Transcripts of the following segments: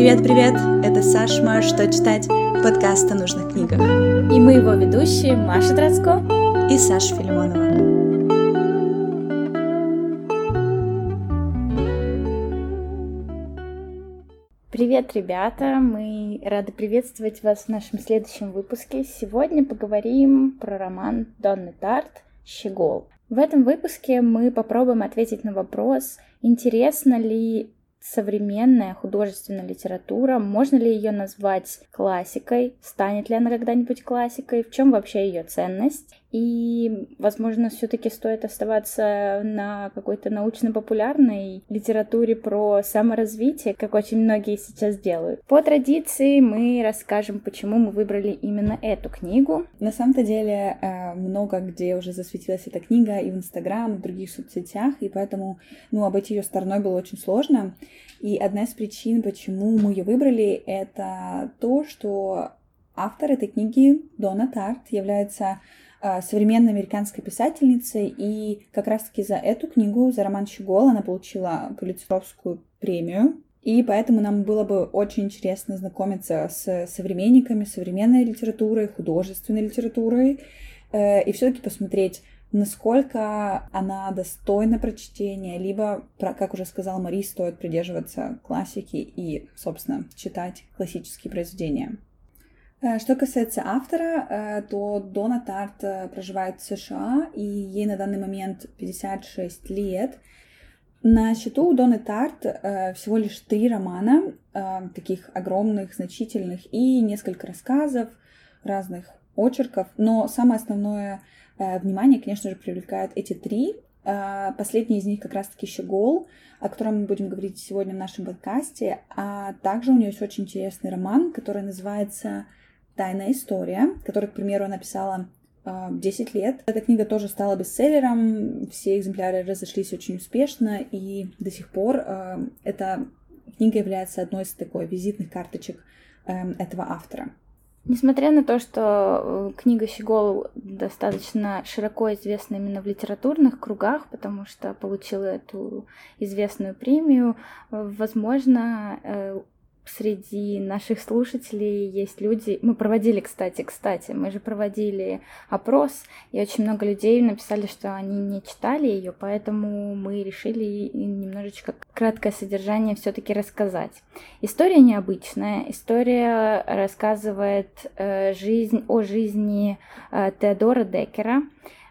Привет-привет! Это Сашма «Что читать?» подкаст о нужных книгах. И мы его ведущие Маша Троцко и Саша Филимонова. Привет, ребята! Мы рады приветствовать вас в нашем следующем выпуске. Сегодня поговорим про роман Донны Тарт «Щегол». В этом выпуске мы попробуем ответить на вопрос, интересно ли современная художественная литература, можно ли ее назвать классикой, станет ли она когда-нибудь классикой, в чем вообще ее ценность, и, возможно, все-таки стоит оставаться на какой-то научно-популярной литературе про саморазвитие, как очень многие сейчас делают. По традиции мы расскажем, почему мы выбрали именно эту книгу. На самом-то деле э, много где уже засветилась эта книга и в Инстаграм, и в других соцсетях, и поэтому, ну, обойти ее стороной было очень сложно. И одна из причин, почему мы ее выбрали, это то, что автор этой книги, Дона Тарт, является современной американской писательницей, и как раз-таки за эту книгу, за роман «Щегол» она получила Пулитцеровскую премию, и поэтому нам было бы очень интересно знакомиться с современниками современной литературой, художественной литературой, э, и все-таки посмотреть, насколько она достойна прочтения, либо, как уже сказал Мари, стоит придерживаться классики и, собственно, читать классические произведения. Э, что касается автора, э, то Дона Тарт э, проживает в США, и ей на данный момент 56 лет. На счету у Доны Тарт всего лишь три романа, таких огромных, значительных, и несколько рассказов, разных очерков. Но самое основное внимание, конечно же, привлекают эти три. Последний из них как раз-таки «Щегол», о котором мы будем говорить сегодня в нашем подкасте. А также у нее есть очень интересный роман, который называется «Тайная история», которую, к примеру, она писала 10 лет. Эта книга тоже стала бестселлером, все экземпляры разошлись очень успешно, и до сих пор э, эта книга является одной из такой визитных карточек э, этого автора. Несмотря на то, что э, книга Щегол достаточно широко известна именно в литературных кругах, потому что получила эту известную премию, возможно, среди наших слушателей есть люди... Мы проводили, кстати, кстати, мы же проводили опрос, и очень много людей написали, что они не читали ее, поэтому мы решили немножечко краткое содержание все-таки рассказать. История необычная. История рассказывает э, жизнь о жизни э, Теодора Декера.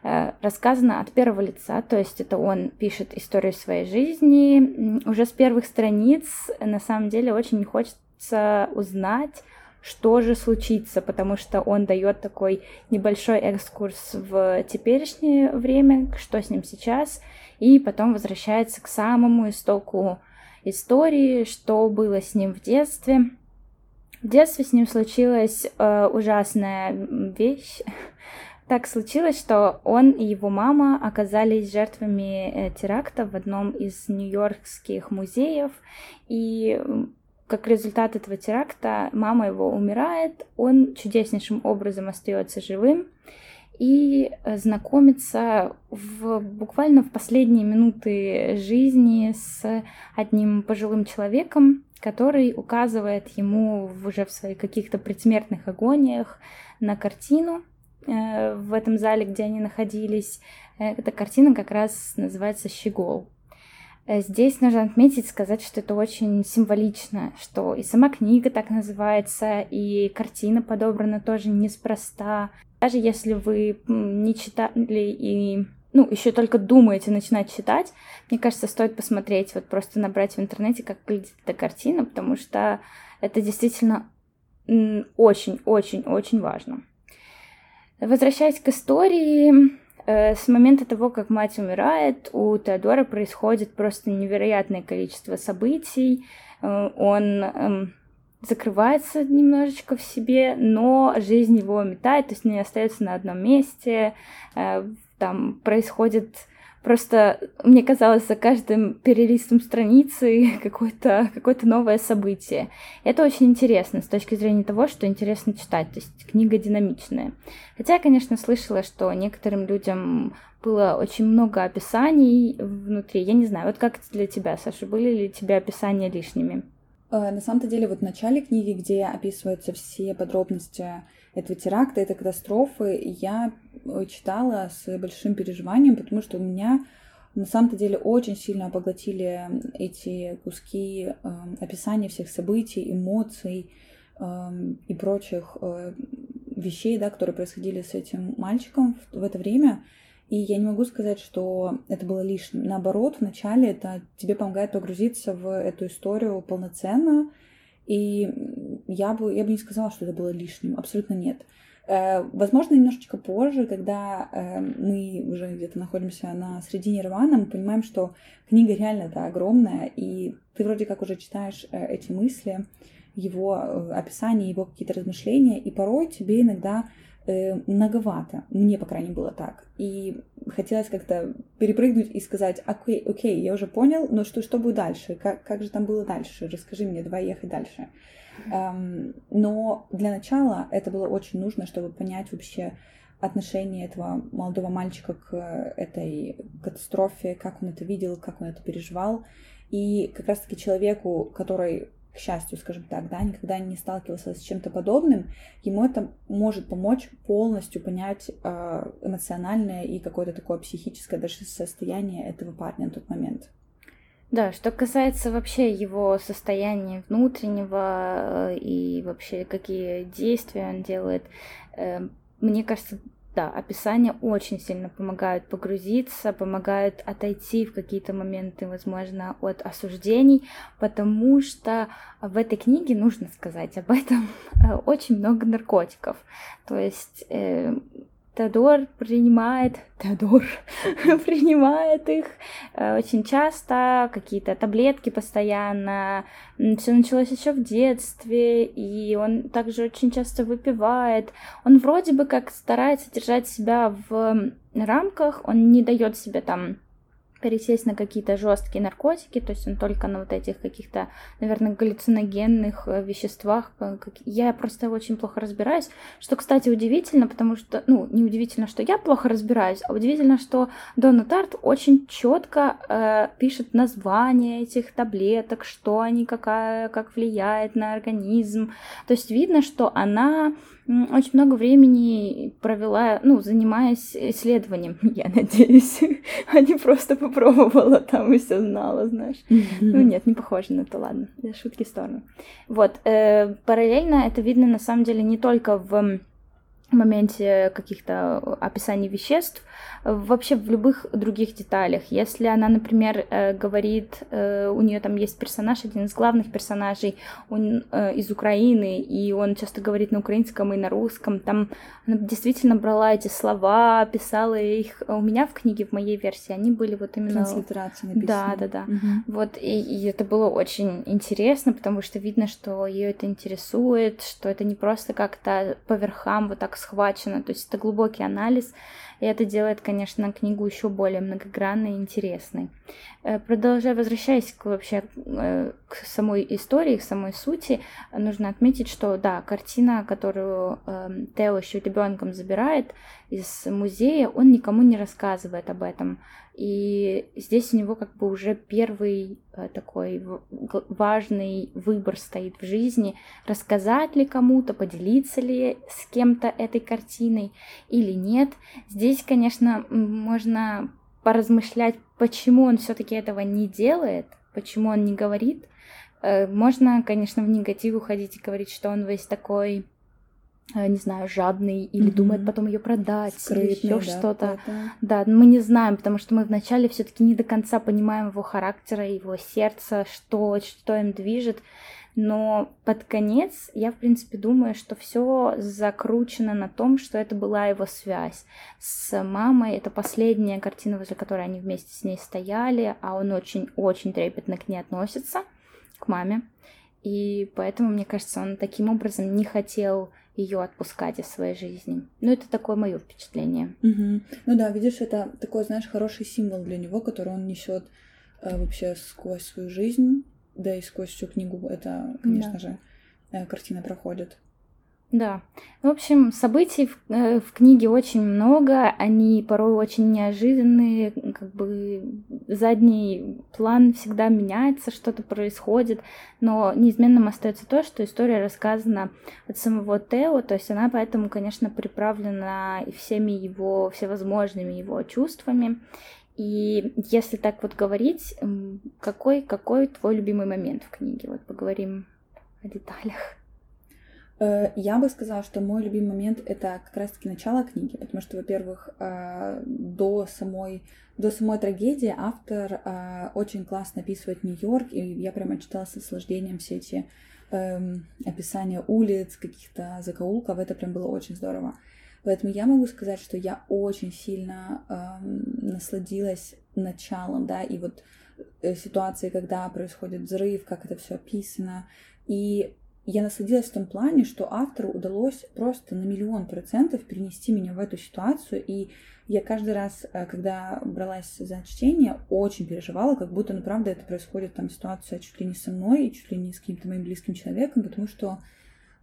Э, рассказано от первого лица, то есть это он пишет историю своей жизни. Уже с первых страниц на самом деле очень хочется узнать, что же случится, потому что он дает такой небольшой экскурс в теперешнее время, что с ним сейчас, и потом возвращается к самому истоку истории, что было с ним в детстве. В детстве с ним случилась э, ужасная вещь. Так случилось, что он и его мама оказались жертвами э, теракта в одном из нью-йоркских музеев, и как результат этого теракта мама его умирает, он чудеснейшим образом остается живым и знакомится в, буквально в последние минуты жизни с одним пожилым человеком, который указывает ему уже в своих каких-то предсмертных агониях на картину, в этом зале, где они находились. Э, эта картина как раз называется «Щегол». Э, здесь нужно отметить, сказать, что это очень символично, что и сама книга так называется, и картина подобрана тоже неспроста. Даже если вы не читали и ну, еще только думаете начинать читать, мне кажется, стоит посмотреть, вот просто набрать в интернете, как выглядит эта картина, потому что это действительно очень-очень-очень важно. Возвращаясь к истории, э, с момента того, как мать умирает, у Теодора происходит просто невероятное количество событий. Э, он эм, закрывается немножечко в себе, но жизнь его метает, то есть не остается на одном месте. Э, там происходит Просто мне казалось, за каждым перелистом страницы какое-то какое новое событие. Это очень интересно с точки зрения того, что интересно читать. То есть книга динамичная. Хотя я, конечно, слышала, что некоторым людям было очень много описаний внутри. Я не знаю, вот как для тебя, Саша, были ли у тебя описания лишними? Э, на самом-то деле, вот в начале книги, где описываются все подробности этого теракта, этой катастрофы, я э, читала с большим переживанием, потому что у меня на самом-то деле очень сильно поглотили эти куски э, описания всех событий, эмоций э, и прочих э, вещей, да, которые происходили с этим мальчиком в, в это время. И я не могу сказать, что это было лишним. Наоборот, вначале это тебе помогает погрузиться в эту историю полноценно. И я бы, я бы не сказала, что это было лишним. Абсолютно нет. Э, возможно, немножечко позже, когда э, мы уже где-то находимся на середине романа, мы понимаем, что книга реально-то огромная, и ты вроде как уже читаешь э, эти мысли, его описание, его какие-то размышления, и порой тебе иногда многовато. Мне, по крайней мере, было так. И хотелось как-то перепрыгнуть и сказать, окей, окей, я уже понял, но что, что будет дальше? Как, как же там было дальше? Расскажи мне, давай ехать дальше. Эм, но для начала это было очень нужно, чтобы понять вообще отношение этого молодого мальчика к этой катастрофе, как он это видел, как он это переживал. И как раз-таки человеку, который, к счастью, скажем так, да, никогда не сталкивался с чем-то подобным, ему это может помочь полностью понять э, эмоциональное и какое-то такое психическое даже состояние этого парня на тот момент. Да, что касается вообще его состояния внутреннего э, и вообще какие действия он делает, э, мне кажется, да, описания очень сильно помогают погрузиться, помогают отойти в какие-то моменты, возможно, от осуждений, потому что в этой книге, нужно сказать об этом, э, очень много наркотиков. То есть Теодор принимает, Теодор принимает их э, очень часто, какие-то таблетки постоянно. Все началось еще в детстве, и он также очень часто выпивает. Он вроде бы как старается держать себя в рамках, он не дает себе там пересесть на какие-то жесткие наркотики, то есть он только на вот этих каких-то, наверное, галлюциногенных э, веществах. Я просто очень плохо разбираюсь, что, кстати, удивительно, потому что, ну, не удивительно, что я плохо разбираюсь, а удивительно, что Дона Тарт очень четко э, пишет название этих таблеток, что они, какая, как влияет на организм. То есть видно, что она очень много времени провела, ну, занимаясь исследованием, я надеюсь, а не просто попробовала там и все знала, знаешь. Ну, нет, не похоже на это, ладно, шутки в сторону. Вот, э, параллельно это видно на самом деле не только в моменте каких-то описаний веществ, вообще в любых других деталях. Если она, например, э, говорит, э, у нее там есть персонаж, один из главных персонажей, он э, из Украины, и он часто говорит на украинском и на русском, там она действительно брала эти слова, писала их. У меня в книге, в моей версии, они были вот именно... Транслитерации написаны. Да, да, да. Угу. Вот, и, и это было очень интересно, потому что видно, что ее это интересует, что это не просто как-то по верхам вот так схвачено, то есть это глубокий анализ, и это делает, конечно, книгу еще более многогранной и интересной. Э, продолжая, возвращаясь к, вообще э, к самой истории, к самой сути, нужно отметить, что да, картина, которую э, Тео еще ребенком забирает из музея, он никому не рассказывает об этом. И здесь у него как бы уже первый э, такой важный выбор стоит в жизни, рассказать ли кому-то, поделиться ли с кем-то этой картиной или нет. Здесь, конечно, можно поразмышлять, почему он все-таки этого не делает, почему он не говорит. Э, можно, конечно, в негатив уходить и говорить, что он весь такой не знаю, жадный или mm-hmm. думает потом ее продать Скрытный, или еще да, что-то. Да, мы не знаем, потому что мы вначале все-таки не до конца понимаем его характера, его сердце, что, что им движет. Но под конец я, в принципе, думаю, что все закручено на том, что это была его связь с мамой. Это последняя картина, возле которой они вместе с ней стояли, а он очень-очень трепетно к ней относится, к маме. И поэтому, мне кажется, он таким образом не хотел ее отпускать из своей жизни. Ну, это такое мое впечатление. Угу. Ну да, видишь, это такой, знаешь, хороший символ для него, который он несет э, вообще сквозь свою жизнь, да и сквозь всю книгу. Это, конечно да. же, э, картина проходит. Да. В общем, событий в, э, в книге очень много, они порой очень неожиданные, как бы задний план всегда меняется, что-то происходит, но неизменным остается то, что история рассказана от самого Тео, то есть она поэтому, конечно, приправлена всеми его, всевозможными его чувствами. И если так вот говорить, какой, какой твой любимый момент в книге? Вот поговорим о деталях. Э, я бы сказала, что мой любимый момент это как раз-таки начало книги, потому что, во-первых, э, до самой до самой трагедии автор э, очень классно описывает Нью-Йорк, и я прямо читала с наслаждением все эти эм, описания улиц, каких-то закоулков, это прям было очень здорово. Поэтому я могу сказать, что я очень сильно эм, насладилась началом, да, и вот ситуацией, когда происходит взрыв, как это все описано. И я насладилась в том плане, что автору удалось просто на миллион процентов перенести меня в эту ситуацию, и я каждый раз, э, когда бралась за чтение, очень переживала, как будто, ну, правда, это происходит там ситуация чуть ли не со мной и чуть ли не с каким-то моим близким человеком, потому что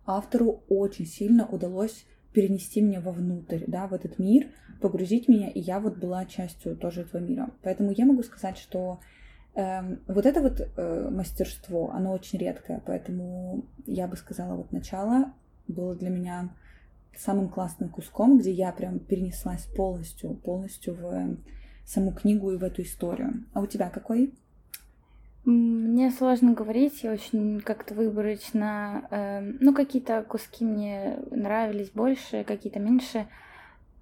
автору очень сильно удалось перенести меня вовнутрь, да, в этот мир, погрузить меня, и я вот была частью тоже этого мира. Поэтому я могу сказать, что вот это вот э, мастерство, оно очень редкое, поэтому я бы сказала, вот начало было для меня самым классным куском, где я прям перенеслась полностью, полностью в саму книгу и в эту историю. А у тебя какой? Мне сложно говорить, я очень как-то выборочно, э, ну какие-то куски мне нравились больше, какие-то меньше.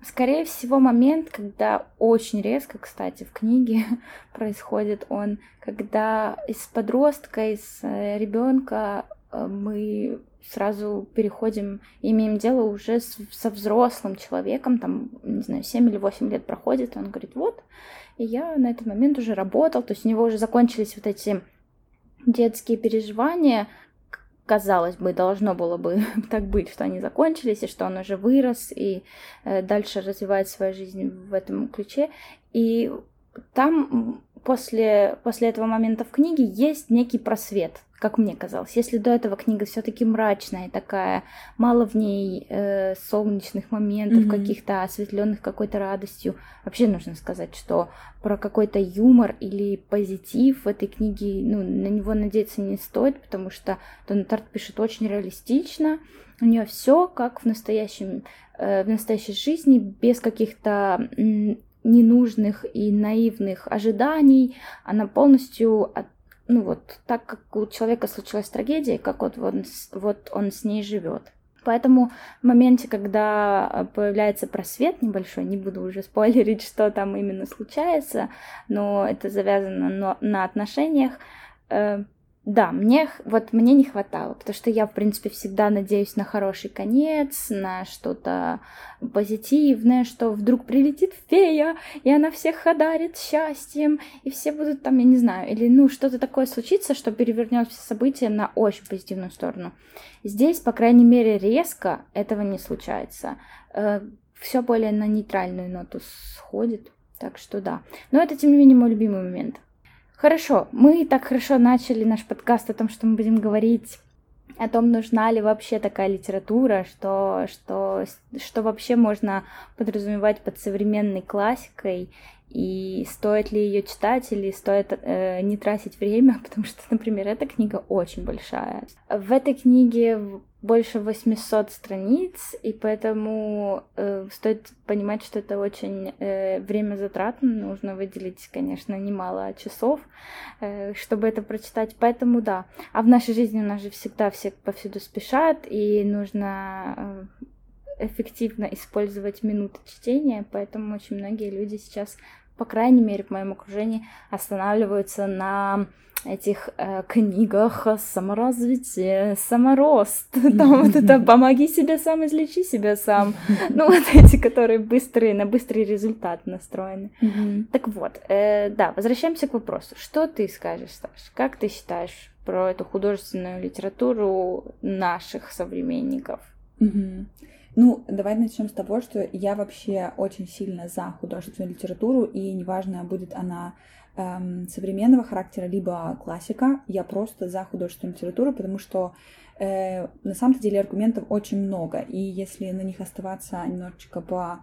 Скорее всего, момент, когда очень резко, кстати, в книге происходит он, когда из подростка, из э, ребенка э, мы сразу переходим, имеем дело уже с, со взрослым человеком, там, не знаю, 7 или 8 лет проходит, и он говорит, вот, и я на этот момент уже работал, то есть у него уже закончились вот эти детские переживания, казалось бы, должно было бы так быть, что они закончились, и что он уже вырос, и э, дальше развивает свою жизнь в этом ключе. И там после, после этого момента в книге есть некий просвет как мне казалось. Если до этого книга все-таки мрачная, такая, мало в ней э, солнечных моментов, mm-hmm. каких-то осветленных какой-то радостью. Вообще нужно сказать, что про какой-то юмор или позитив в этой книге, ну, на него надеяться не стоит, потому что Дона Тарт пишет очень реалистично. У нее все как в настоящем, э, в настоящей жизни, без каких-то ненужных и наивных ожиданий. Она полностью ну вот так как у человека случилась трагедия, как вот он, вот он с ней живет. Поэтому в моменте, когда появляется просвет небольшой, не буду уже спойлерить, что там именно случается, но это завязано на отношениях, э, да, мне вот мне не хватало, потому что я, в принципе, всегда надеюсь на хороший конец, на что-то позитивное, что вдруг прилетит фея, и она всех одарит счастьем, и все будут там, я не знаю, или ну что-то такое случится, что перевернет все события на очень позитивную сторону. Здесь, по крайней мере, резко этого не случается. Э, все более на нейтральную ноту сходит, так что да. Но это, тем не менее, мой любимый момент. Хорошо, мы так хорошо начали наш подкаст о том, что мы будем говорить о том, нужна ли вообще такая литература, что, что, что вообще можно подразумевать под современной классикой, и стоит ли ее читать или стоит э, не тратить время, потому что, например, эта книга очень большая. В этой книге больше 800 страниц, и поэтому э, стоит понимать, что это очень э, время затратно, нужно выделить, конечно, немало часов, э, чтобы это прочитать, поэтому да. А в нашей жизни у нас же всегда все повсюду спешат, и нужно э, эффективно использовать минуты чтения, поэтому очень многие люди сейчас, по крайней мере, в моем окружении, останавливаются на этих э, книгах саморазвитие, саморост, там вот это «помоги себе сам, излечи себя сам», ну вот эти, которые быстрые, на быстрый результат настроены. Так вот, э, да, возвращаемся к вопросу. Что ты скажешь, Саш? Как ты считаешь про эту художественную литературу наших современников? Ну, давай начнем с того, что я вообще очень сильно за художественную литературу, и неважно, будет она эм, современного характера, либо классика. Я просто за художественную литературу, потому что э, на самом-то деле аргументов очень много, и если на них оставаться немножечко по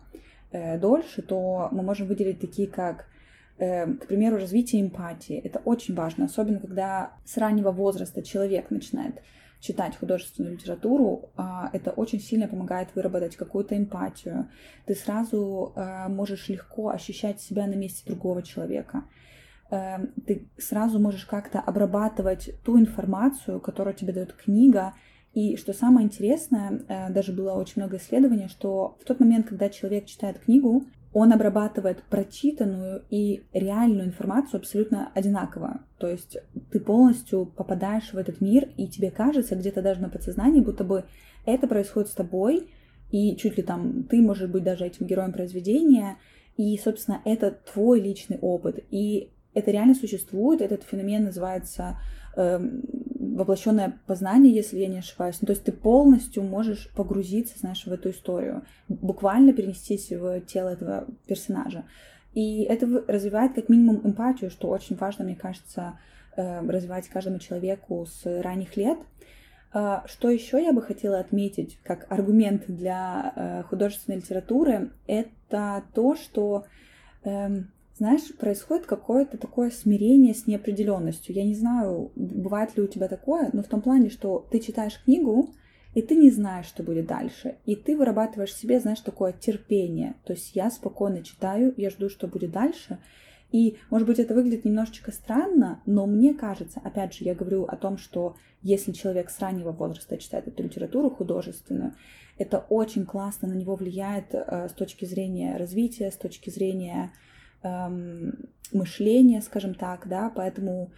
э, дольше, то мы можем выделить такие, как э, к примеру, развитие эмпатии. Это очень важно, особенно когда с раннего возраста человек начинает читать художественную литературу, а, это очень сильно помогает выработать какую-то эмпатию. Ты сразу э, можешь легко ощущать себя на месте другого человека. Э, ты сразу можешь как-то обрабатывать ту информацию, которую тебе дает книга. И что самое интересное, э, даже было очень много исследований, что в тот момент, когда человек читает книгу, он обрабатывает прочитанную и реальную информацию абсолютно одинаково. То есть ты полностью попадаешь в этот мир, и тебе кажется где-то даже на подсознании, будто бы это происходит с тобой, и чуть ли там ты можешь быть даже этим героем произведения, и, собственно, это твой личный опыт. И это реально существует, этот феномен называется э, воплощенное познание, если я не ошибаюсь. Ну, то есть ты полностью можешь погрузиться, знаешь, в эту историю, буквально перенестись в тело этого персонажа. И это развивает как минимум эмпатию, что очень важно, мне кажется, э, развивать каждому человеку с ранних лет. А, что еще я бы хотела отметить как аргумент для э, художественной литературы, это то, что эм, знаешь, происходит какое-то такое смирение с неопределенностью. Я не знаю, бывает ли у тебя такое, но в том плане, что ты читаешь книгу, и ты не знаешь, что будет дальше. И ты вырабатываешь себе, знаешь, такое терпение. То есть я спокойно читаю, я жду, что будет дальше. И, может быть, это выглядит немножечко странно, но мне кажется, опять же, я говорю о том, что если человек с раннего возраста читает эту литературу художественную, это очень классно на него влияет э, с точки зрения развития, с точки зрения мышления, скажем так, да, поэтому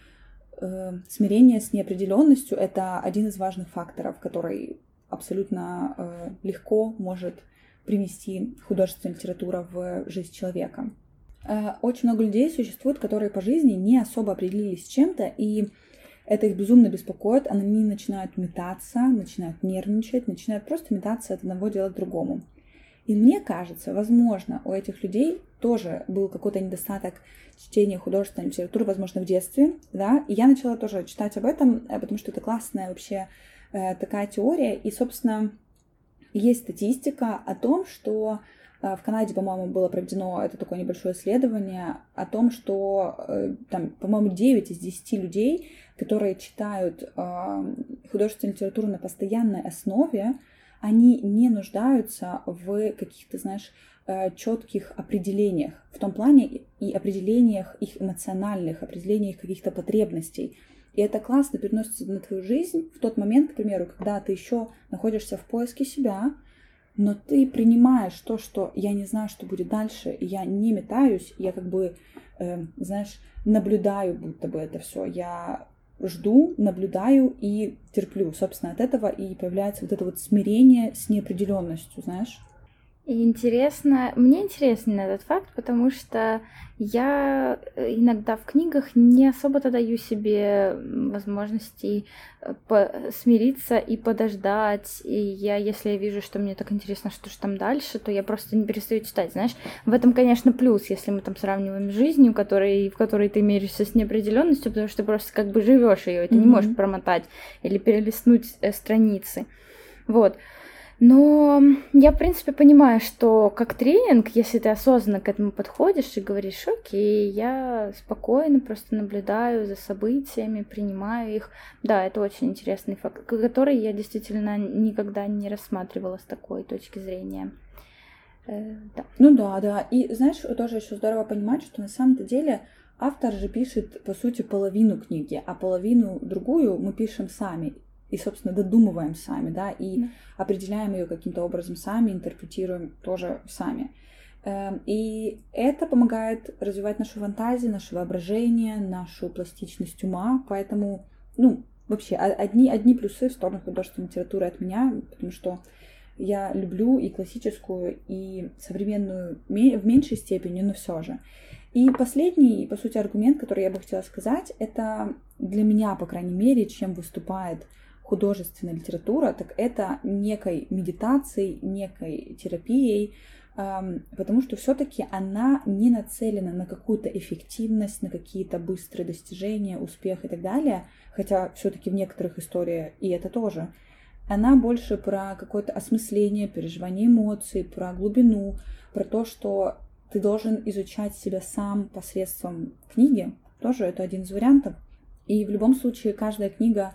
э, смирение с неопределенностью это один из важных факторов, который абсолютно э, легко может привнести художественная литература в жизнь человека. Э, очень много людей существует, которые по жизни не особо определились с чем-то, и это их безумно беспокоит, они начинают метаться, начинают нервничать, начинают просто метаться от одного дела к другому. И мне кажется, возможно, у этих людей тоже был какой-то недостаток чтения художественной литературы, возможно, в детстве, да, и я начала тоже читать об этом, э, потому что это классная вообще э, такая теория, и, собственно, есть статистика о том, что э, в Канаде, по-моему, было проведено это такое небольшое исследование о том, что э, там, по-моему, 9 из 10 людей, которые читают э, художественную литературу на постоянной основе, они не нуждаются в каких-то, знаешь, э, четких определениях, в том плане и определениях их эмоциональных, определениях каких-то потребностей. И это классно переносится на твою жизнь в тот момент, к примеру, когда ты еще находишься в поиске себя, но ты принимаешь то, что я не знаю, что будет дальше, я не метаюсь, я как бы, э, знаешь, наблюдаю будто бы это все, я жду, наблюдаю и терплю. Собственно, от этого и появляется вот это вот смирение с неопределенностью, знаешь. Интересно, мне интересен этот факт, потому что я э, иногда в книгах не особо-то даю себе возможности э, смириться и подождать. И я, если я вижу, что мне так интересно, что же там дальше, то я просто не перестаю читать. Знаешь, в этом, конечно, плюс, если мы там сравниваем с жизнью, которой, в которой ты меряешься с неопределенностью, потому что ты просто как бы живешь ее, и ты mm-hmm. не можешь промотать или перелистнуть э, страницы. Вот. Но я, в принципе, понимаю, что как тренинг, если ты осознанно к этому подходишь и говоришь, окей, я спокойно просто наблюдаю за событиями, принимаю их, да, это очень интересный факт, который я действительно никогда не рассматривала с такой точки зрения. Э, да. Ну да, да. И знаешь, тоже еще здорово понимать, что на самом-то деле автор же пишет, по сути, половину книги, а половину другую мы пишем сами и, собственно, додумываем сами, да, и mm. определяем ее каким-то образом сами, интерпретируем тоже сами. Эм, и это помогает развивать нашу фантазию, наше воображение, нашу пластичность ума. Поэтому, ну, вообще, одни, одни плюсы в сторону художественной литературы от меня, потому что я люблю и классическую, и современную в меньшей степени, но все же. И последний, по сути, аргумент, который я бы хотела сказать, это для меня, по крайней мере, чем выступает художественная литература, так это некой медитацией, некой терапией, потому что все-таки она не нацелена на какую-то эффективность, на какие-то быстрые достижения, успех и так далее, хотя все-таки в некоторых историях и это тоже. Она больше про какое-то осмысление, переживание эмоций, про глубину, про то, что ты должен изучать себя сам посредством книги. Тоже это один из вариантов. И в любом случае каждая книга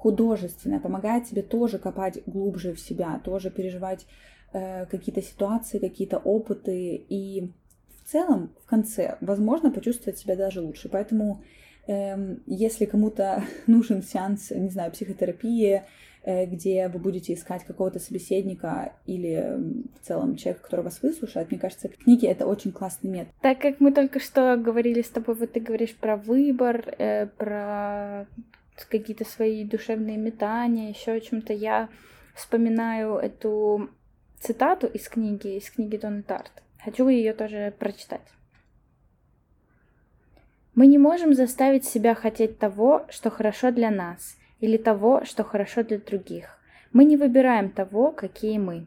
художественная помогает тебе тоже копать глубже в себя, тоже переживать Э, какие-то ситуации, какие-то опыты, и в целом, в конце, возможно, почувствовать себя даже лучше. Поэтому, э, если кому-то нужен сеанс, не знаю, психотерапии, э, где вы будете искать какого-то собеседника или в целом человека, который вас выслушает, мне кажется, книги — это очень классный метод. Так как мы только что говорили с тобой, вот ты говоришь про выбор, э, про какие-то свои душевные метания, еще о чем-то, я вспоминаю эту цитату из книги, из книги Донны Тарт. Хочу ее тоже прочитать. Мы не можем заставить себя хотеть того, что хорошо для нас, или того, что хорошо для других. Мы не выбираем того, какие мы.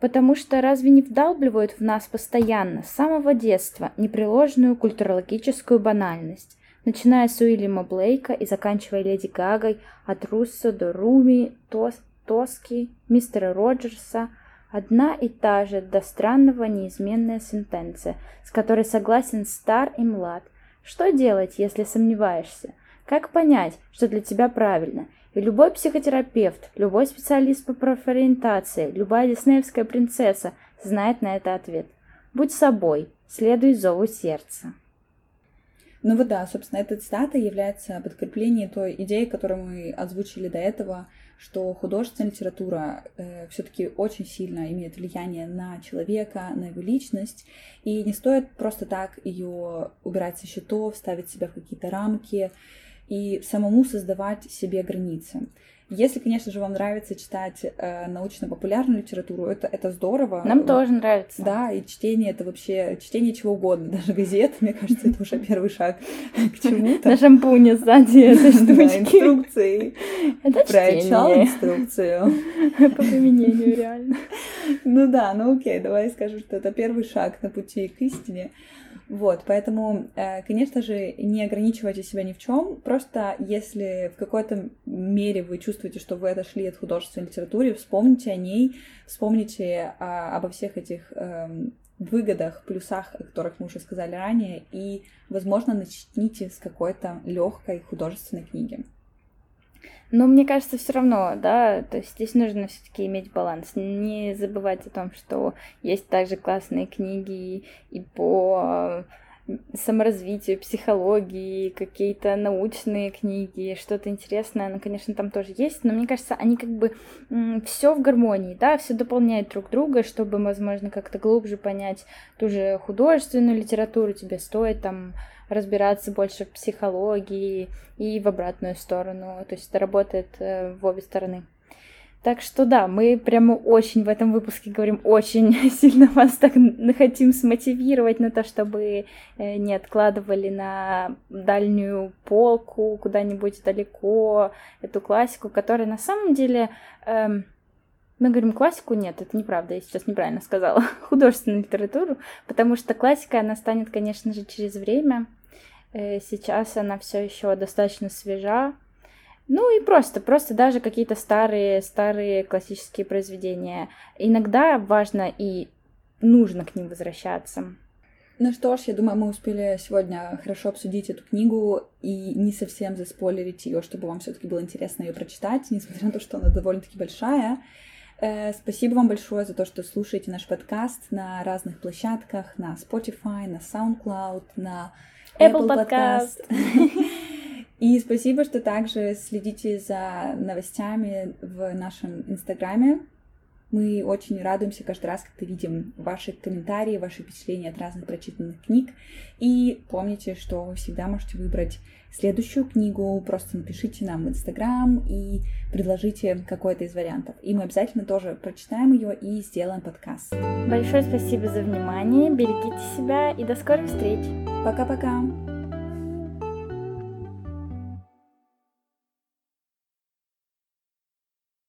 Потому что разве не вдалбливают в нас постоянно, с самого детства, непреложную культурологическую банальность, начиная с Уильяма Блейка и заканчивая Леди Гагой, от Руссо до Руми, Тос, Тоски, мистера Роджерса – Одна и та же до странного неизменная сентенция, с которой согласен стар и млад. Что делать, если сомневаешься? Как понять, что для тебя правильно? И любой психотерапевт, любой специалист по профориентации, любая диснеевская принцесса знает на это ответ. Будь собой, следуй зову сердца. Ну вот да, собственно, эта цитата является подкреплением той идеи, которую мы озвучили до этого – что художественная литература э, все-таки очень сильно имеет влияние на человека, на его личность, и не стоит просто так ее убирать со счетов, ставить себя в какие-то рамки и самому создавать себе границы. Если, конечно же, вам нравится читать э, научно-популярную литературу, это, это здорово. Нам тоже нравится. Да, и чтение это вообще чтение чего угодно, даже газет, мне кажется, это уже первый шаг к чему-то. На шампуне сзади этой штучки. инструкции. Это Прочитал инструкцию. По применению, реально. Ну да, ну окей, давай скажу, что это первый шаг на пути к истине. Вот, поэтому, э, конечно же, не ограничивайте себя ни в чем. Просто если в какой-то мере вы чувствуете, что вы отошли от художественной литературы, вспомните о ней, вспомните а, обо всех этих эм, выгодах, плюсах, о которых мы уже сказали ранее, и, возможно, начните с какой-то легкой художественной книги. Но мне кажется, все равно, да, то есть здесь нужно все-таки иметь баланс. Не забывать о том, что есть также классные книги и по саморазвитию, психологии, какие-то научные книги, что-то интересное, ну, конечно, там тоже есть, но мне кажется, они как бы все в гармонии, да, все дополняют друг друга, чтобы, возможно, как-то глубже понять ту же художественную литературу, тебе стоит там разбираться больше в психологии и в обратную сторону. То есть это работает э, в обе стороны. Так что да, мы прямо очень в этом выпуске говорим, очень сильно вас так хотим смотивировать на то, чтобы э, не откладывали на дальнюю полку куда-нибудь далеко эту классику, которая на самом деле эм, мы говорим классику, нет, это неправда, я сейчас неправильно сказала, художественную литературу, потому что классика, она станет, конечно же, через время. Э, сейчас она все еще достаточно свежа. Ну и просто, просто даже какие-то старые, старые классические произведения. Иногда важно и нужно к ним возвращаться. Ну что ж, я думаю, мы успели сегодня хорошо обсудить эту книгу и не совсем заспойлерить ее, чтобы вам все-таки было интересно ее прочитать, несмотря на то, что она довольно-таки большая. Э, спасибо вам большое за то, что слушаете наш подкаст на разных площадках, на Spotify, на SoundCloud, на Apple, Apple Podcast. И спасибо, что также следите за новостями в нашем Инстаграме. Мы очень радуемся каждый раз, когда видим ваши комментарии, ваши впечатления от разных прочитанных книг. И помните, что вы всегда можете выбрать следующую книгу, просто напишите нам в Инстаграм и предложите какой-то из вариантов. И мы обязательно тоже прочитаем ее и сделаем подкаст. Большое спасибо за внимание, берегите себя и до скорых встреч. Пока-пока.